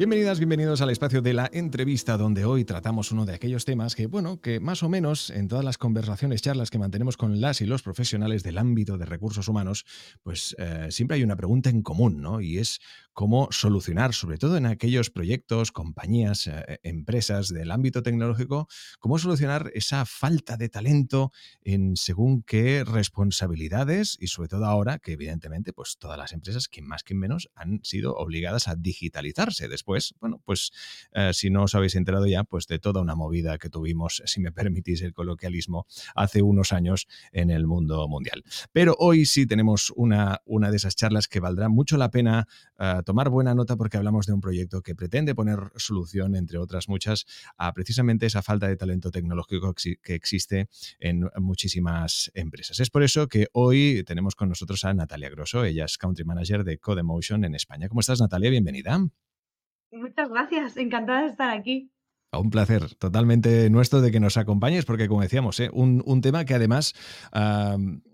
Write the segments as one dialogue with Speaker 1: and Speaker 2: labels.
Speaker 1: Bienvenidas, bienvenidos al espacio de la entrevista donde hoy tratamos uno de aquellos temas que, bueno, que más o menos en todas las conversaciones, charlas que mantenemos con las y los profesionales del ámbito de recursos humanos, pues eh, siempre hay una pregunta en común, ¿no? Y es cómo solucionar, sobre todo en aquellos proyectos, compañías, eh, empresas del ámbito tecnológico, cómo solucionar esa falta de talento en según qué responsabilidades y sobre todo ahora que evidentemente pues todas las empresas que más que menos han sido obligadas a digitalizarse después, bueno, pues eh, si no os habéis enterado ya, pues de toda una movida que tuvimos, si me permitís el coloquialismo, hace unos años en el mundo mundial. Pero hoy sí tenemos una, una de esas charlas que valdrá mucho la pena uh, tomar buena nota porque hablamos de un proyecto que pretende poner solución, entre otras muchas, a precisamente esa falta de talento tecnológico que existe en muchísimas empresas. Es por eso que hoy tenemos con nosotros a Natalia Grosso, ella es Country Manager de Codemotion en España. ¿Cómo estás, Natalia? Bienvenida.
Speaker 2: Muchas gracias, encantada de estar aquí.
Speaker 1: Un placer totalmente nuestro de que nos acompañes, porque como decíamos, ¿eh? un, tema que además,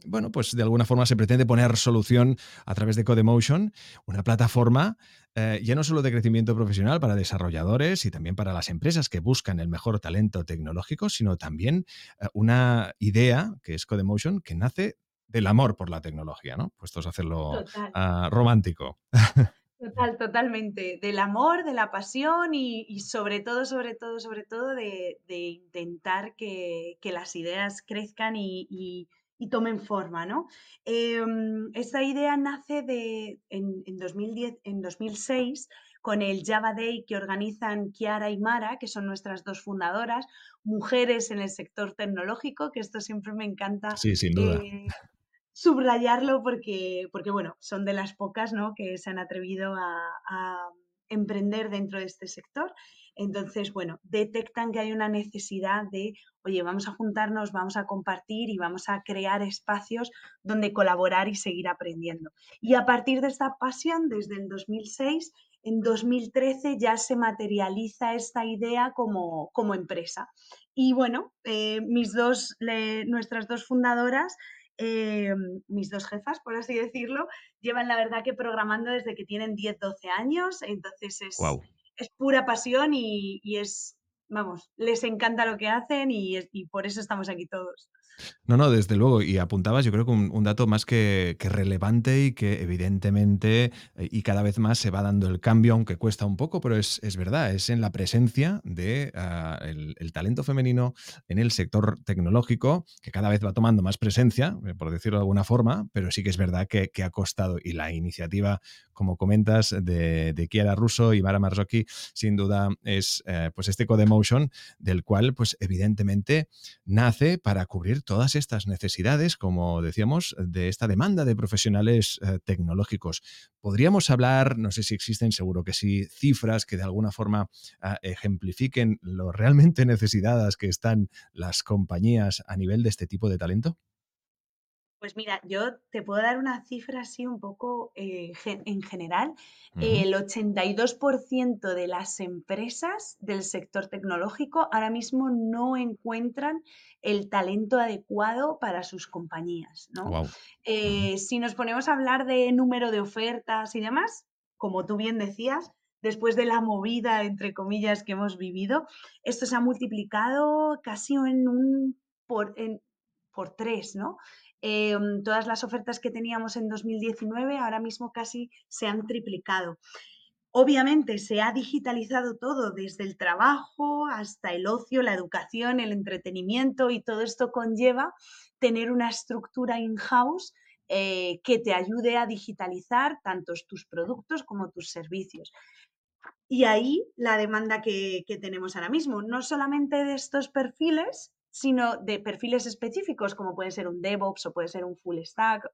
Speaker 1: bueno, pues de alguna forma se pretende poner solución a través de Codemotion, una plataforma eh, ya no solo de crecimiento profesional para desarrolladores y también para las empresas que buscan el mejor talento tecnológico, sino también eh, una idea que es Codemotion que nace del amor por la tecnología, ¿no? Puestos a hacerlo ah, romántico.
Speaker 2: Total, totalmente. Del amor, de la pasión y, sobre todo, sobre todo, sobre todo de, intentar que, las ideas crezcan y, tomen forma, ¿no? Em, esta idea nace de, en, 2010, en 2006 con el Java Day que organizan Kiara y Mara, que son nuestras dos fundadoras, mujeres en el sector tecnológico, que esto siempre me encanta.
Speaker 1: Sí, sin duda.
Speaker 2: Eh, subrayarlo porque, porque, bueno, son de las pocas ¿no? que se han atrevido a, emprender dentro de este sector. Entonces, bueno, detectan que hay una necesidad de, oye, vamos a juntarnos, vamos a compartir y vamos a crear espacios donde colaborar y seguir aprendiendo. Y a partir de esta pasión, desde el 2006, en 2013 ya se materializa esta idea como, como empresa. Y bueno, eh, mis dos, nuestras dos fundadoras eh, mis dos jefas, por así decirlo, llevan la verdad que programando desde que tienen 10, 12 años, entonces es, es pura pasión y, es, vamos, les encanta lo que hacen y, y por eso estamos aquí todos.
Speaker 1: No, no, desde luego. Y apuntabas, yo creo que un, dato más que, relevante y que evidentemente eh, y cada vez más se va dando el cambio, aunque cuesta un poco, pero es, verdad, es en la presencia de ah, el, talento femenino en el sector tecnológico, que cada vez va tomando más presencia, eh, por decirlo de alguna forma, pero sí que es verdad que, ha costado. Y la iniciativa, como comentas, de, de Kiara Russo y Mara Marzocchi, sin duda es eh, pues este Codemotion, del cual, pues evidentemente, nace para cubrir todas estas necesidades, como decíamos, de esta demanda de profesionales eh, tecnológicos. ¿Podríamos hablar, no sé si existen, seguro que sí, cifras que de alguna forma ah, ejemplifiquen lo realmente necesitadas que están las compañías a nivel de este tipo de talento?
Speaker 2: Pues mira, yo te puedo dar una cifra así un poco eh, en general. El 82% de las empresas del sector tecnológico ahora mismo no encuentran el talento adecuado para sus compañías. Eh, si nos ponemos a hablar de número de ofertas y demás, como tú bien decías, después de la movida, entre comillas, que hemos vivido, esto se ha multiplicado casi en un por, por tres, ¿no? Em, todas las ofertas que teníamos en 2019 ahora mismo casi se han triplicado. Obviamente se ha digitalizado todo desde el trabajo hasta el ocio, la educación, el entretenimiento y todo esto conlleva tener una estructura in-house eh, que te ayude a digitalizar tanto tus productos como tus servicios. Y ahí la demanda que tenemos ahora mismo, no solamente de estos perfiles, sino de perfiles específicos, como puede ser un DevOps o puede ser un full stack,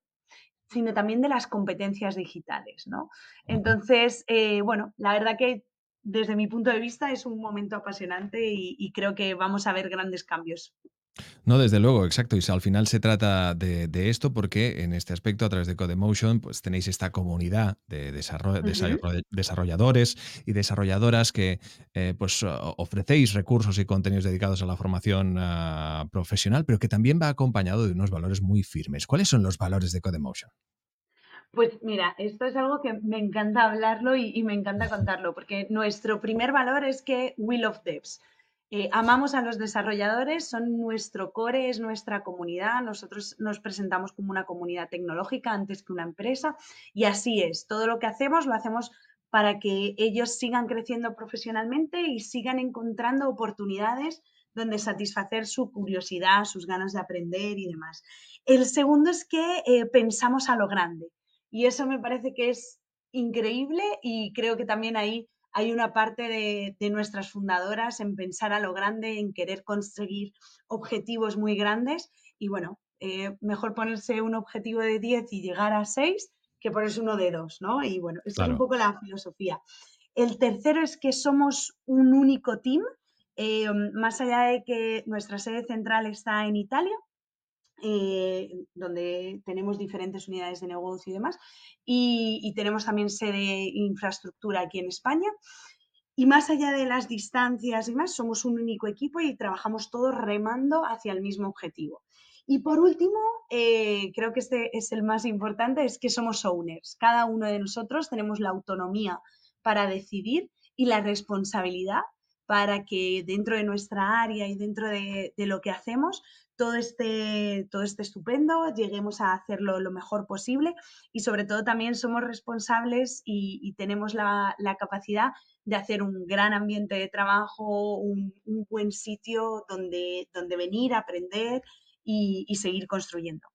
Speaker 2: sino también de las competencias digitales, ¿no? Entonces, eh, bueno, la verdad que desde mi punto de vista es un momento apasionante y creo que vamos a ver grandes cambios.
Speaker 1: No, desde luego, exacto. Y al final se trata de, esto porque en este aspecto, a través de Codemotion, pues tenéis esta comunidad de desarrolladores y desarrolladoras que eh, pues ofrecéis recursos y contenidos dedicados a la formación ah, profesional, pero que también va acompañado de unos valores muy firmes. ¿Cuáles son los valores de Codemotion?
Speaker 2: Pues mira, esto es algo que me encanta hablarlo y, y me encanta contarlo, porque nuestro primer valor es que we love devs. Eh, amamos a los desarrolladores, son nuestro core, es nuestra comunidad. Nosotros nos presentamos como una comunidad tecnológica antes que una empresa y así es. Todo lo que hacemos lo hacemos para que ellos sigan creciendo profesionalmente y sigan encontrando oportunidades donde satisfacer su curiosidad, sus ganas de aprender y demás. El segundo es que eh, pensamos a lo grande y eso me parece que es increíble y creo que también ahí hay una parte de, nuestras fundadoras en pensar a lo grande, en querer conseguir objetivos muy grandes y bueno, eh, mejor ponerse un objetivo de 10 y llegar a 6 que ponerse uno de 2, ¿no? Y bueno, esa es un poco la filosofía. El tercero es que somos un único team, eh, más allá de que nuestra sede central está en Italia, eh, donde tenemos diferentes unidades de negocio y demás, y, tenemos también sede infraestructura aquí en España. Y más allá de las distancias y más, somos un único equipo y trabajamos todos remando hacia el mismo objetivo. Y por último, eh, creo que este es el más importante, es que somos owners. Cada uno de nosotros tenemos la autonomía para decidir y la responsabilidad para que dentro de nuestra área y dentro de, de lo que hacemos todo este, todo estupendo, lleguemos a hacerlo lo mejor posible y sobre todo también somos responsables y, tenemos la, capacidad de hacer un gran ambiente de trabajo, un, buen sitio donde, donde venir, aprender y seguir construyendo.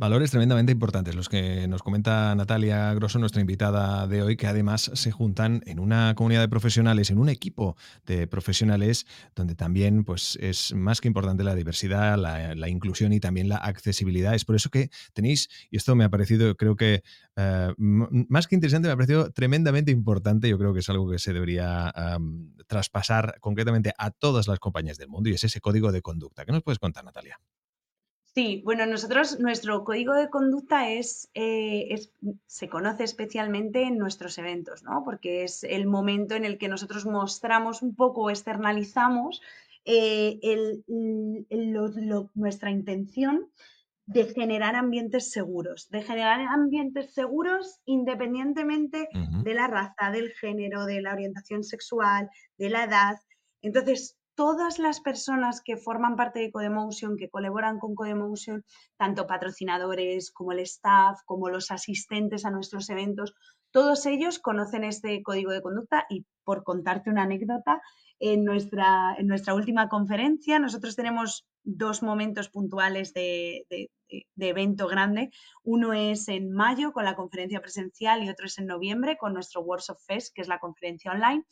Speaker 1: Valores tremendamente importantes los que nos comenta Natalia Grosso, nuestra invitada de hoy, que además se juntan en una comunidad de profesionales, en un equipo de profesionales, donde también pues, es más que importante la diversidad, la, inclusión y también la accesibilidad. Es por eso que tenéis, y esto me ha parecido, creo que eh, más que interesante, me ha parecido tremendamente importante. Yo creo que es algo que se debería traspasar concretamente a todas las compañías del mundo y es ese código de conducta. ¿Qué nos puedes contar, Natalia?
Speaker 2: Sí, bueno, nosotros, nuestro código de conducta es, eh, se conoce especialmente en nuestros eventos, ¿no? Porque es el momento en el que nosotros mostramos un poco, externalizamos eh, nuestra intención de generar ambientes seguros, de generar ambientes seguros independientemente de la raza, del género, de la orientación sexual, de la edad. Entonces, todas las personas que forman parte de Codemotion, que colaboran con Codemotion, tanto patrocinadores como el staff, como los asistentes a nuestros eventos, todos ellos conocen este código de conducta y por contarte una anécdota, en nuestra, en nuestra última conferencia nosotros tenemos dos momentos puntuales de, evento grande. Uno es en mayo con la conferencia presencial y otro es en noviembre con nuestro Workshop Fest, que es la conferencia online.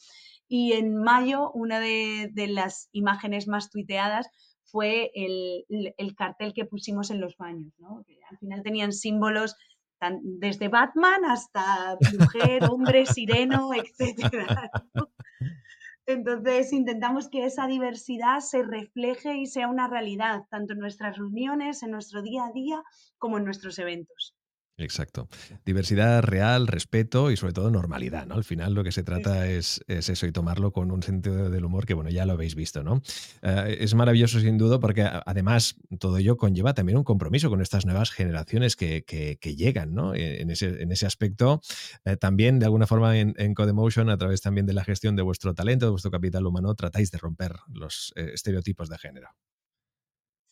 Speaker 2: Y en mayo, una de, las imágenes más tuiteadas fue el, cartel que pusimos en los baños, ¿no? que al final tenían símbolos desde Batman hasta mujer, hombre, sireno, etc. Entonces intentamos que esa diversidad se refleje y sea una realidad, tanto en nuestras reuniones, en nuestro día a día, como en nuestros eventos.
Speaker 1: Exacto. Diversidad real, respeto y sobre todo normalidad, ¿no? Al final lo que se trata es, eso y tomarlo con un sentido del humor que, bueno, ya lo habéis visto, ¿no? Eh, es maravilloso sin duda porque además todo ello conlleva también un compromiso con estas nuevas generaciones que, llegan, ¿no? E, en ese, aspecto, eh, también de alguna forma en, en, Codemotion, a través también de la gestión de vuestro talento, de vuestro capital humano, tratáis de romper los eh, estereotipos de género.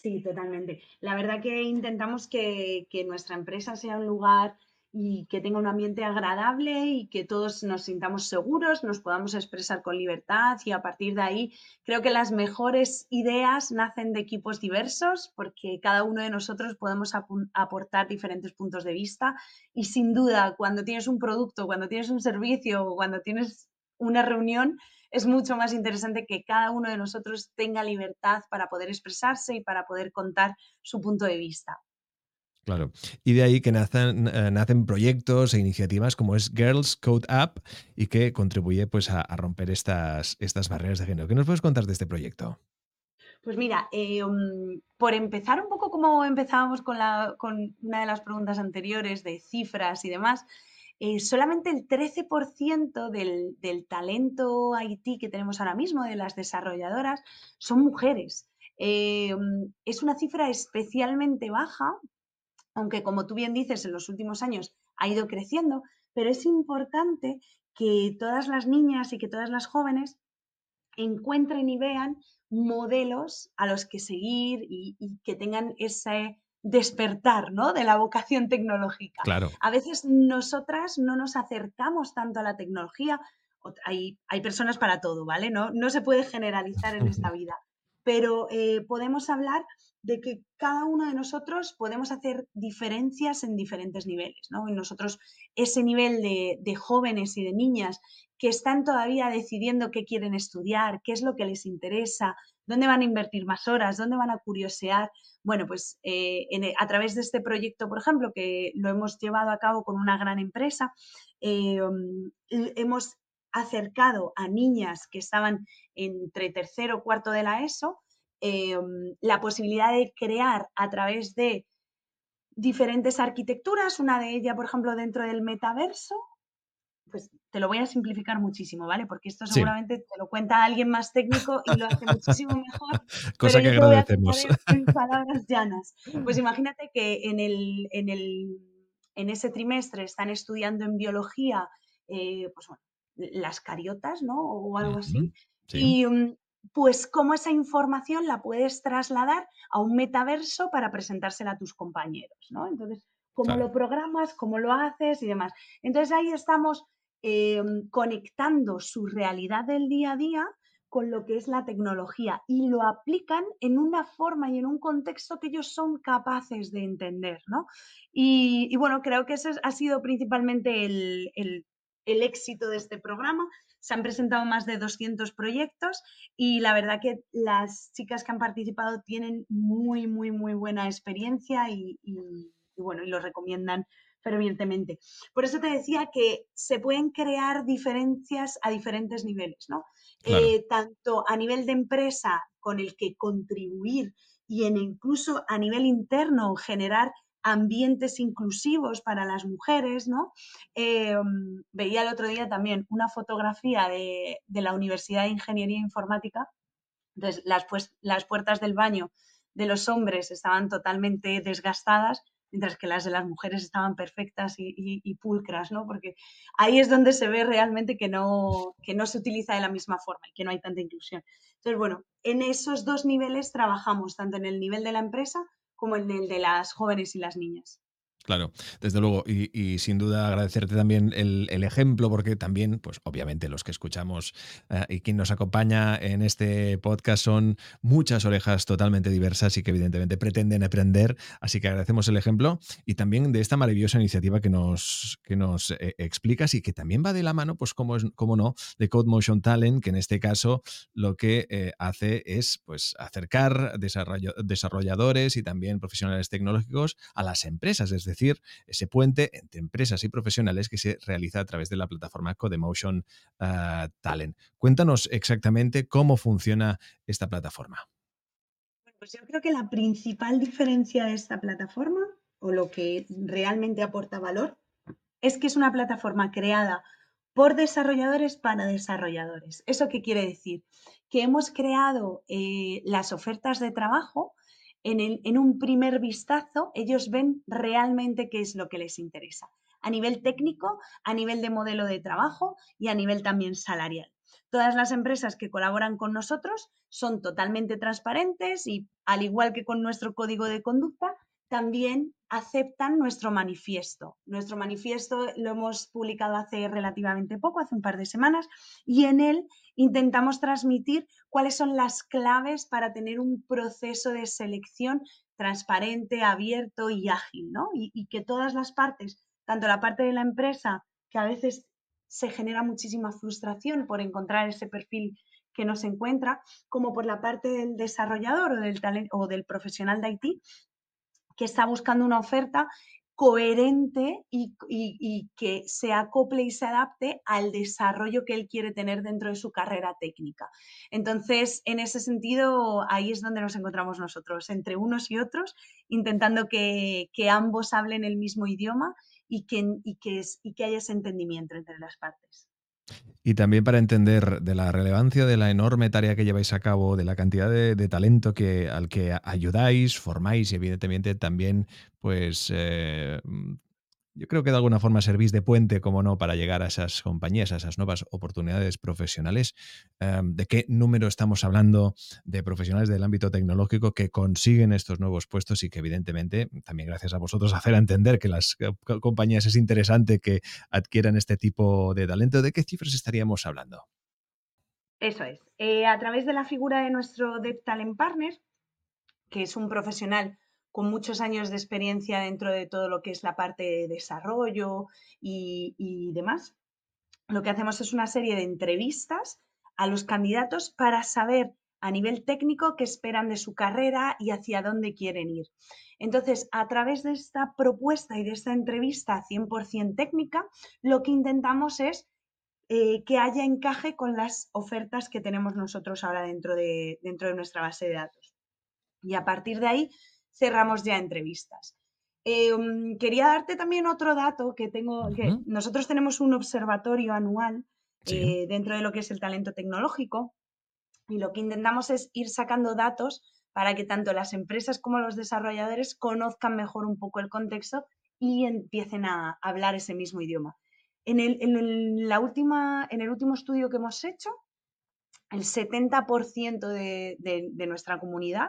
Speaker 2: Sí, totalmente. La verdad que intentamos que, nuestra empresa sea un lugar y que tenga un ambiente agradable y que todos nos sintamos seguros, nos podamos expresar con libertad y a partir de ahí creo que las mejores ideas nacen de equipos diversos porque cada uno de nosotros podemos aportar diferentes puntos de vista y sin duda cuando tienes un producto, cuando tienes un servicio o cuando tienes una reunión, es mucho más interesante que cada uno de nosotros tenga libertad para poder expresarse y para poder contar su punto de vista.
Speaker 1: Claro. Y de ahí que nacen, eh, nacen proyectos e iniciativas como es Girls Code Up y que contribuye pues, a, romper estas, estas barreras de género. ¿Qué nos puedes contar de este proyecto?
Speaker 2: Pues mira, eh, um, por empezar un poco como empezábamos con, la, con una de las preguntas anteriores de cifras y demás, eh, solamente el 13% del, talento IT que tenemos ahora mismo, de las desarrolladoras, son mujeres. Um, es una cifra especialmente baja aunque como tú bien dices, en los últimos años ha ido creciendo, pero es importante que todas las niñas y que todas las jóvenes encuentren y vean modelos a los que seguir y, que tengan ese despertar ¿no? de la vocación tecnológica.
Speaker 1: Claro.
Speaker 2: A veces nosotras no nos acercamos tanto a la tecnología. Hay, hay personas para todo, ¿vale? No, no se puede generalizar en esta vida, pero eh, podemos hablar de que cada uno de nosotros podemos hacer diferencias en diferentes niveles, ¿no? Y nosotros, ese nivel de, jóvenes y de niñas que están todavía decidiendo qué quieren estudiar, qué es lo que les interesa, dónde van a invertir más horas, dónde van a curiosear. Bueno, pues eh, e, a través de este proyecto, por ejemplo, que lo hemos llevado a cabo con una gran empresa, eh, hemos acercado a niñas que estaban entre tercero o cuarto de la ESO Em, la posibilidad de crear a través de diferentes arquitecturas, una de ellas, por ejemplo, dentro del metaverso, pues te lo voy a simplificar muchísimo, ¿vale? Porque esto seguramente te lo cuenta alguien más técnico y lo hace muchísimo mejor.
Speaker 1: Cosa que agradecemos.
Speaker 2: En, palabras llanas. Pues imagínate que en, el, en, el, en ese trimestre están estudiando en biología, eh, pues bueno, las cariotas, ¿no? O algo así. Y, mm, pues cómo esa información la puedes trasladar a un metaverso para presentársela a tus compañeros, ¿no? Entonces, cómo lo programas, cómo lo haces y demás. Entonces ahí estamos em, conectando su realidad del día a día con lo que es la tecnología y lo aplican en una forma y en un contexto que ellos son capaces de entender, ¿no? Y, bueno, creo que ese ha sido principalmente el, el éxito de este programa, se han presentado más de 200 proyectos y la verdad que las chicas que han participado tienen muy, muy, muy buena experiencia y, bueno, y lo recomiendan fervientemente. Por eso te decía que se pueden crear diferencias a diferentes niveles, ¿no? Eh, tanto a nivel de empresa con el que contribuir y en incluso a nivel interno generar ambientes inclusivos para las mujeres, ¿no? Em, veía el otro día también una fotografía de, la Universidad de Ingeniería Informática, entonces las, pues, las puertas del baño de los hombres estaban totalmente desgastadas, mientras que las de las mujeres estaban perfectas y, pulcras, ¿no? Porque ahí es donde se ve realmente que no, que no se utiliza de la misma forma y que no hay tanta inclusión. Entonces, bueno, en esos dos niveles trabajamos, tanto en el nivel de la empresa como el de las jóvenes y las niñas.
Speaker 1: Claro, desde luego. Y, sin duda agradecerte también el, ejemplo, porque también, pues obviamente los que escuchamos eh, y quien nos acompaña en este podcast son muchas orejas totalmente diversas y que evidentemente pretenden aprender. Así que agradecemos el ejemplo y también de esta maravillosa iniciativa que nos, que nos eh, explicas y que también va de la mano, pues como, es, como no, de Code Motion Talent, que en este caso lo que eh, hace es pues acercar desarrolladores y también profesionales tecnológicos a las empresas, es decir, ese puente entre empresas y profesionales que se realiza a través de la plataforma Codemotion ah, Talent. Cuéntanos exactamente cómo funciona esta plataforma.
Speaker 2: Pues yo creo que la principal diferencia de esta plataforma, o lo que realmente aporta valor, es que es una plataforma creada por desarrolladores para desarrolladores. ¿Eso qué quiere decir? Que hemos creado eh, las ofertas de trabajo en, un primer vistazo ellos ven realmente qué es lo que les interesa, a nivel técnico, a nivel de modelo de trabajo y a nivel también salarial. Todas las empresas que colaboran con nosotros son totalmente transparentes y, al igual que con nuestro código de conducta, también aceptan nuestro manifiesto. Nuestro manifiesto lo hemos publicado hace relativamente poco, hace un par de semanas, y en él intentamos transmitir cuáles son las claves para tener un proceso de selección transparente, abierto y ágil, ¿no? Y, que todas las partes, tanto la parte de la empresa, que a veces se genera muchísima frustración por encontrar ese perfil que no se encuentra, como por la parte del desarrollador o del, o del profesional de IT, que está buscando una oferta coherente y, que se acople y se adapte al desarrollo que él quiere tener dentro de su carrera técnica. Entonces, en ese sentido, ahí es donde nos encontramos nosotros, entre unos y otros, intentando que, ambos hablen el mismo idioma y que, y que haya ese entendimiento entre las partes.
Speaker 1: Y también para entender de la relevancia de la enorme tarea que lleváis a cabo, de la cantidad de, talento que, al que ayudáis, formáis y evidentemente también pues eh, yo creo que de alguna forma servís de puente, como no, para llegar a esas compañías, a esas nuevas oportunidades profesionales. Em, ¿De qué número estamos hablando de profesionales del ámbito tecnológico que consiguen estos nuevos puestos y que evidentemente, también gracias a vosotros, hacer entender que las compañías es interesante que adquieran este tipo de talento? ¿De qué cifras estaríamos hablando?
Speaker 2: Eso es. Eh, a través de la figura de nuestro Dev Talent Partner, que es un profesional con muchos años de experiencia dentro de todo lo que es la parte de desarrollo y, demás. Lo que hacemos es una serie de entrevistas a los candidatos para saber a nivel técnico qué esperan de su carrera y hacia dónde quieren ir. Entonces, a través de esta propuesta y de esta entrevista 100% técnica, lo que intentamos es eh, que haya encaje con las ofertas que tenemos nosotros ahora dentro de, dentro de nuestra base de datos. Y a partir de ahí cerramos ya entrevistas. Em, quería darte también otro dato que tengo, que nosotros tenemos un observatorio anual eh, dentro de lo que es el talento tecnológico y lo que intentamos es ir sacando datos para que tanto las empresas como los desarrolladores conozcan mejor un poco el contexto y empiecen a hablar ese mismo idioma. En el, la última, en el último estudio que hemos hecho, el 70% de nuestra comunidad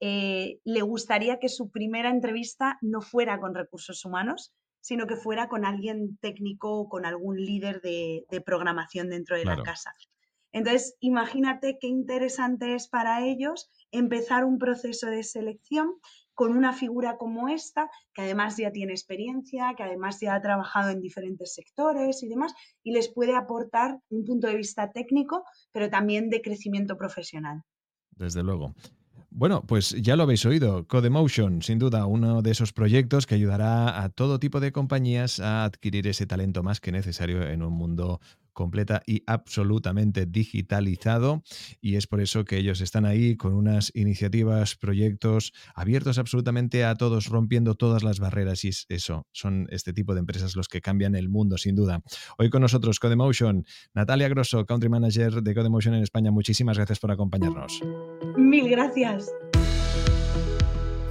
Speaker 2: eh, le gustaría que su primera entrevista no fuera con recursos humanos, sino que fuera con alguien técnico o con algún líder de, programación dentro de la casa. Entonces, imagínate qué interesante es para ellos empezar un proceso de selección con una figura como esta, que además ya tiene experiencia, que además ya ha trabajado en diferentes sectores y demás, y les puede aportar un punto de vista técnico, pero también de crecimiento profesional.
Speaker 1: Desde luego. Bueno, pues ya lo habéis oído, Codemotion, sin duda uno de esos proyectos que ayudará a todo tipo de compañías a adquirir ese talento más que necesario en un mundo completa y absolutamente digitalizado y es por eso que ellos están ahí con unas iniciativas, proyectos abiertos absolutamente a todos, rompiendo todas las barreras y eso, son este tipo de empresas los que cambian el mundo sin duda. Hoy con nosotros Codemotion, Natalia Grosso, Country Manager de Codemotion en España, muchísimas gracias por acompañarnos.
Speaker 2: Mil gracias.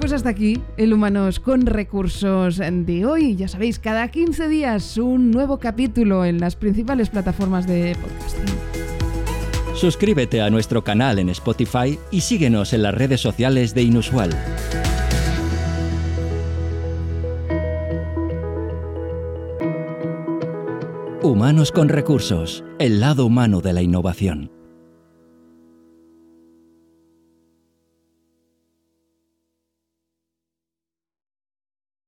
Speaker 3: Pues hasta aquí el Humanos con Recursos de hoy. Ya sabéis, cada 15 días un nuevo capítulo en las principales plataformas de podcasting.
Speaker 4: Suscríbete a nuestro canal en Spotify y síguenos en las redes sociales de Inusual. Humanos con Recursos, el lado humano de la innovación.